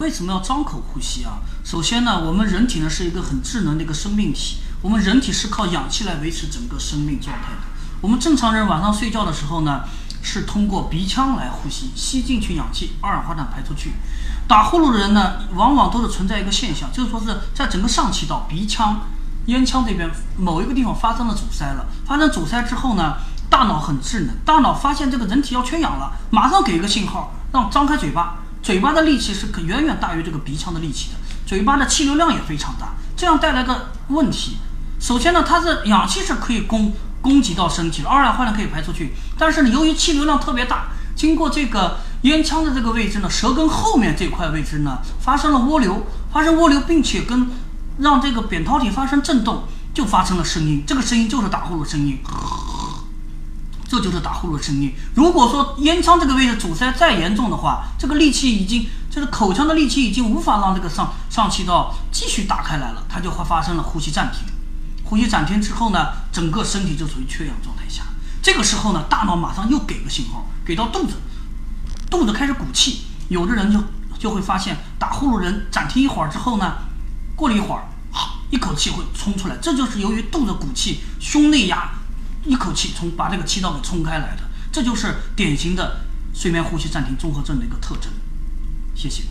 为什么要张口呼吸啊？首先呢，我们人体呢是一个很智能的一个生命体，我们人体是靠氧气来维持整个生命状态的。我们正常人晚上睡觉的时候呢，是通过鼻腔来呼吸，吸进去氧气，二氧化碳排出去。打呼噜的人呢，往往都是存在一个现象，就是说是在整个上气道、鼻腔、咽腔这边某一个地方发生了阻塞了。发生阻塞之后呢，大脑很智能，大脑发现这个人体要缺氧了，马上给一个信号，让张开嘴巴。嘴巴的力气是可远远大于这个鼻腔的力气的，嘴巴的气流量也非常大，这样带来的问题，首先呢，它是氧气是可以供供给到身体的，二氧化碳可以排出去，但是呢，由于气流量特别大，经过这个咽腔的这个位置呢，舌根后面这块位置呢，发生了涡流，发生涡流，并且跟让这个扁桃体发生震动，就发生了声音，这个声音就是打呼噜声音。这就是打呼噜的声音。如果说咽腔这个位置阻塞再严重的话，这个力气已经就是口腔的力气已经无法让这个上上气道继续打开来了，它就会发生了呼吸暂停。呼吸暂停之后呢，整个身体就处于缺氧状态下。这个时候呢，大脑马上又给个信号，给到肚子，肚子开始鼓气。有的人就就会发现，打呼噜人暂停一会儿之后呢，过了一会儿，好一口气会冲出来，这就是由于肚子鼓气，胸内压。一口气从把这个气道给冲开来的，这就是典型的睡眠呼吸暂停综合症的一个特征。谢谢。